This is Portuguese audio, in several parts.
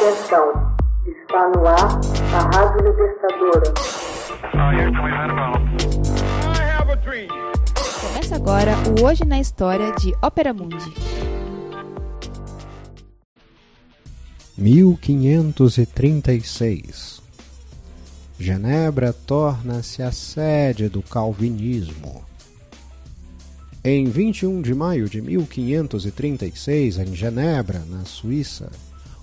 Atenção, está no ar a Rádio Libertadora. Começa agora o Hoje na História de Ópera Mundi. 1536 Genebra torna-se a sede do calvinismo. Em 21 de maio de 1536, em Genebra, na Suíça,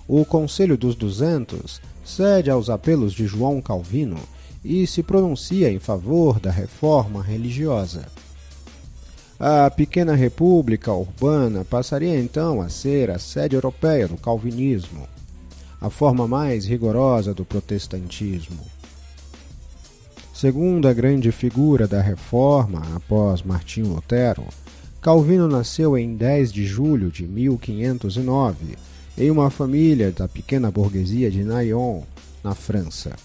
o Conselho dos Duzentos cede aos apelos de João Calvino e se pronuncia em favor da reforma religiosa. A pequena república urbana passaria então a ser a sede europeia do calvinismo, a forma mais rigorosa do protestantismo. Segundo a grande figura da reforma após Martinho Lutero, Calvino nasceu em 10 de julho de 1509 em uma família da pequena burguesia de Nyon, na França.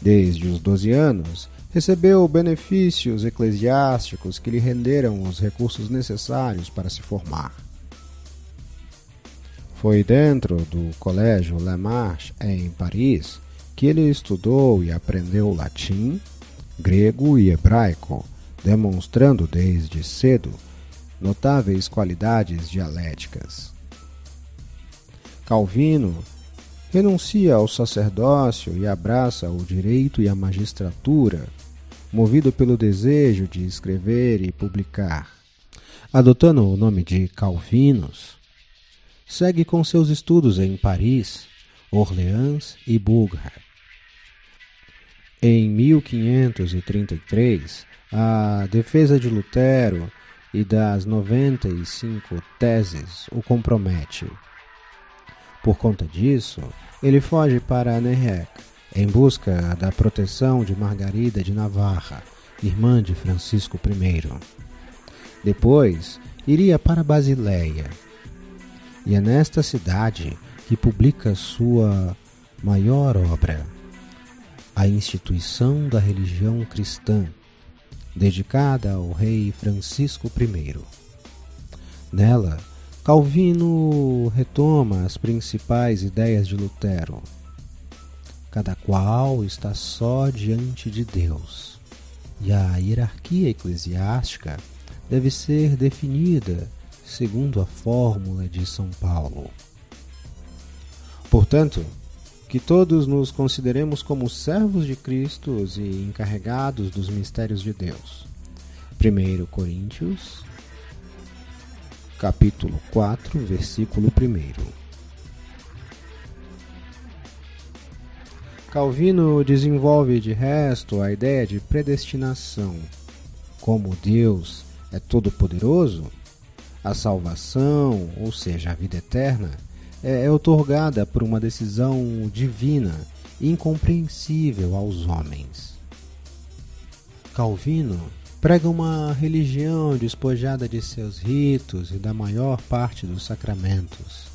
Desde os 12 anos, recebeu benefícios eclesiásticos que lhe renderam os recursos necessários para se formar. Foi dentro do Colégio Le Marche, em Paris, que ele estudou e aprendeu latim, grego e hebraico, demonstrando desde cedo notáveis qualidades dialéticas. Calvino renuncia ao sacerdócio e abraça o direito e a magistratura, movido pelo desejo de escrever e publicar. Adotando o nome de Calvinos, segue com seus estudos em Paris, Orleans e Bourges. Em 1533, a defesa de Lutero e das 95 teses o compromete. Por conta disso, ele foge para Nerrec em busca da proteção de Margarida de Navarra, irmã de Francisco I. Depois, iria para Basileia. E é nesta cidade que publica sua maior obra, a Instituição da Religião Cristã, dedicada ao rei Francisco I. Nela, Calvino retoma as principais ideias de Lutero. Cada qual está só diante de Deus, e a hierarquia eclesiástica deve ser definida segundo a fórmula de São Paulo. Portanto, que todos nos consideremos como servos de Cristo e encarregados dos mistérios de Deus. 1 Coríntios capítulo 4, versículo 1. Calvino desenvolve de resto a ideia de predestinação. Como Deus é todo-poderoso, a salvação, ou seja, a vida eterna, é, é otorgada por uma decisão divina, incompreensível aos homens. Calvino prega uma religião despojada de seus ritos e da maior parte dos sacramentos,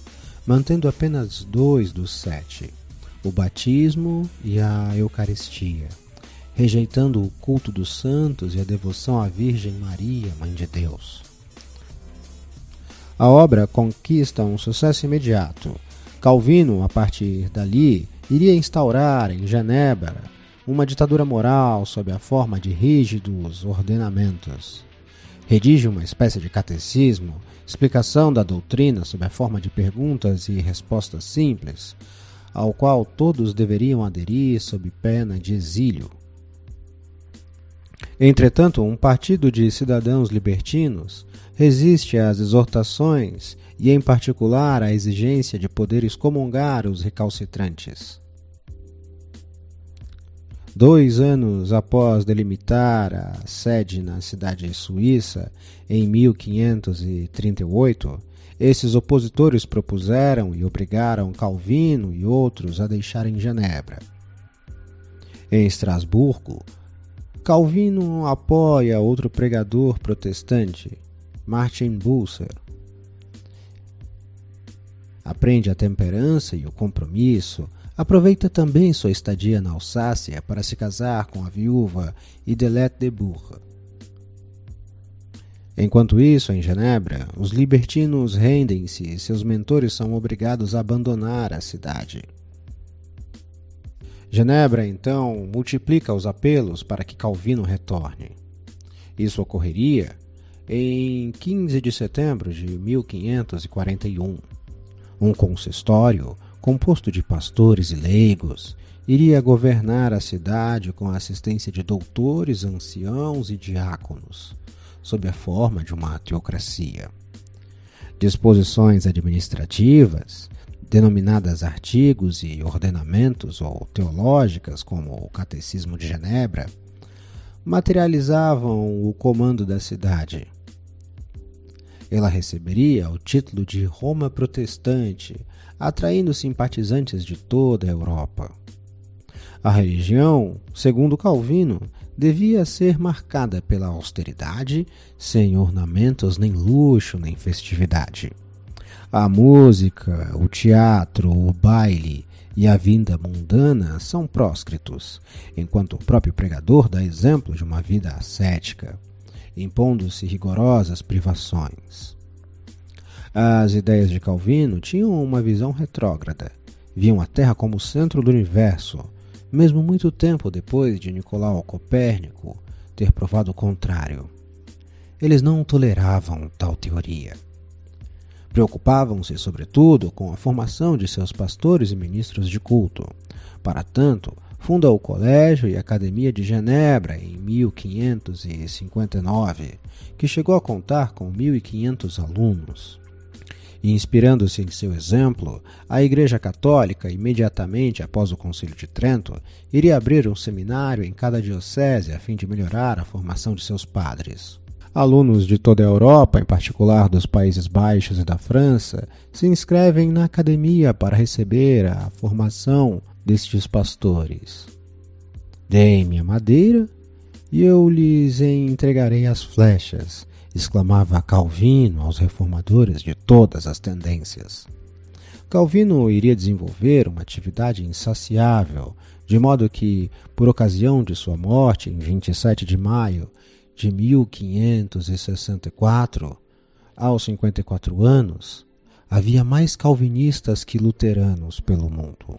mantendo apenas dois dos sete, o batismo e a Eucaristia, rejeitando o culto dos santos e a devoção à Virgem Maria, Mãe de Deus. A obra conquista um sucesso imediato. Calvino, a partir dali, iria instaurar em Genebra uma ditadura moral sob a forma de rígidos ordenamentos. Redige uma espécie de catecismo, explicação da doutrina sob a forma de perguntas e respostas simples, ao qual todos deveriam aderir sob pena de exílio. Entretanto, um partido de cidadãos libertinos resiste às exortações e, em particular, à exigência de poder excomungar os recalcitrantes. Dois anos após delimitar a sede na cidade suíça, em 1538, esses opositores propuseram e obrigaram Calvino e outros a deixarem Genebra. Em Estrasburgo, Calvino apoia outro pregador protestante, Martin Bucer. Aprende a temperança e o compromisso, Aproveita também sua estadia na Alsácia para se casar com a viúva Idelette de Bourg. Enquanto isso, em Genebra, os libertinos rendem-se e seus mentores são obrigados a abandonar a cidade. Genebra, então, multiplica os apelos para que Calvino retorne. Isso ocorreria em 15 de setembro de 1541. Um consistório, composto de pastores e leigos, iria governar a cidade com a assistência de doutores, anciãos e diáconos, sob a forma de uma teocracia. Disposições administrativas, denominadas artigos e ordenamentos ou teológicas, como o Catecismo de Genebra, materializavam o comando da cidade. Ela receberia o título de Roma Protestante, atraindo simpatizantes de toda a Europa. A religião, segundo Calvino, devia ser marcada pela austeridade, sem ornamentos, nem luxo, nem festividade. A música, o teatro, o baile e a vinda mundana são próscritos, enquanto o próprio pregador dá exemplo de uma vida ascética, impondo-se rigorosas privações. As ideias de Calvino tinham uma visão retrógrada, viam a Terra como o centro do universo, mesmo muito tempo depois de Nicolau Copérnico ter provado o contrário. Eles não toleravam tal teoria. Preocupavam-se, sobretudo, com a formação de seus pastores e ministros de culto. Para tanto, funda o Colégio e Academia de Genebra em 1559, que chegou a contar com 1.500 alunos. Inspirando-se em seu exemplo, a Igreja Católica, imediatamente após o Concílio de Trento, iria abrir um seminário em cada diocese a fim de melhorar a formação de seus padres. Alunos de toda a Europa, em particular dos Países Baixos e da França, se inscrevem na academia para receber a formação destes pastores. Deem-me a madeira e eu lhes entregarei as flechas, exclamava Calvino aos reformadores de todas as tendências. Calvino iria desenvolver uma atividade insaciável, de modo que, por ocasião de sua morte em 27 de maio de 1564, aos 54 anos, havia mais calvinistas que luteranos pelo mundo.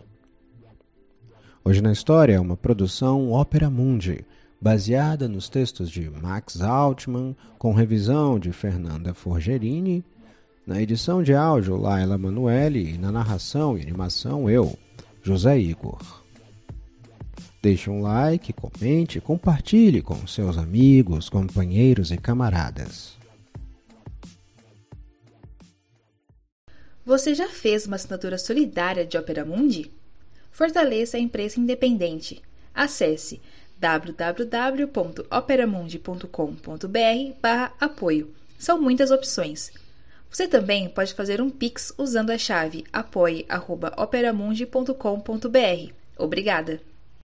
Hoje na História é uma produção Ópera Mundi, baseada nos textos de Max Altman, com revisão de Fernanda Forgerini, na edição de áudio Laila Manuelle e na narração e animação eu, José Igor. Deixe um like, comente, compartilhe com seus amigos, companheiros e camaradas. Você já fez uma assinatura solidária de Opera Mundi? Fortaleça a imprensa independente. Acesse www.operamundi.com.br/apoio. São muitas opções. Você também pode fazer um Pix usando a chave apoie.operamundi.com.br. Obrigada!